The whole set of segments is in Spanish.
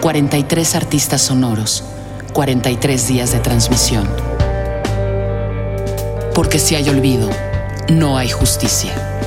43 artistas sonoros, 43 días de transmisión. Porque si hay olvido, no hay justicia.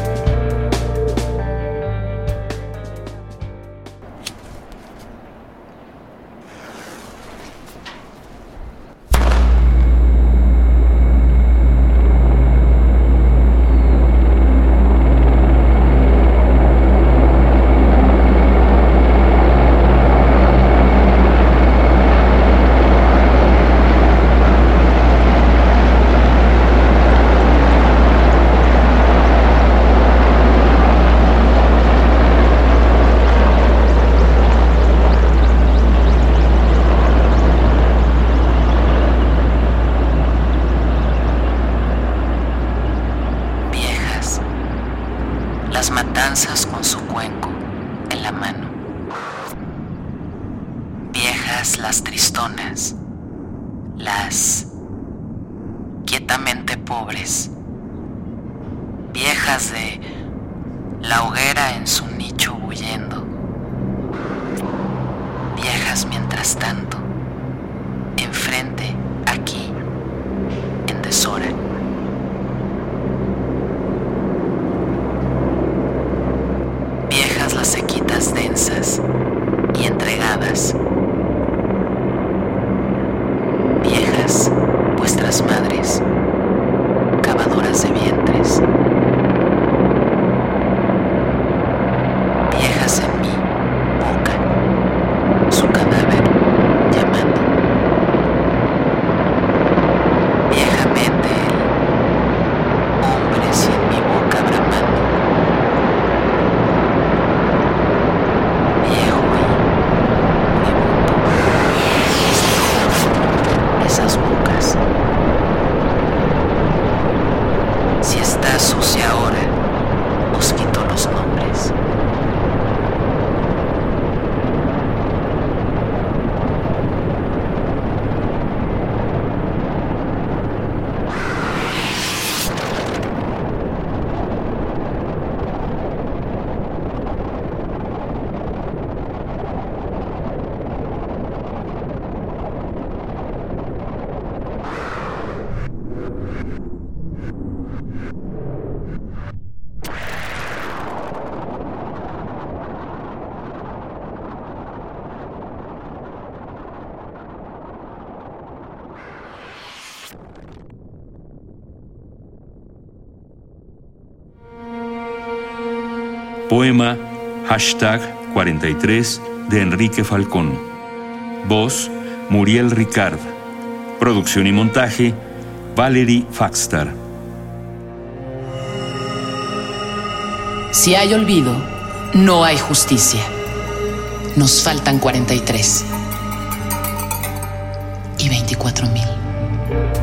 Las matanzas con su cuenco en la mano. Viejas las tristonas, las quietamente pobres. Viejas de la hoguera en su nicho huyendo. Viejas mientras tanto, enfrente, aquí, en deshora. Sucia ahora, os quito los nombres. Poema hashtag 43 de Enrique Falcón. Voz Muriel Ricard. Producción y montaje Valerie Faxtar. Si hay olvido, no hay justicia. Nos faltan 43 y 24 mil.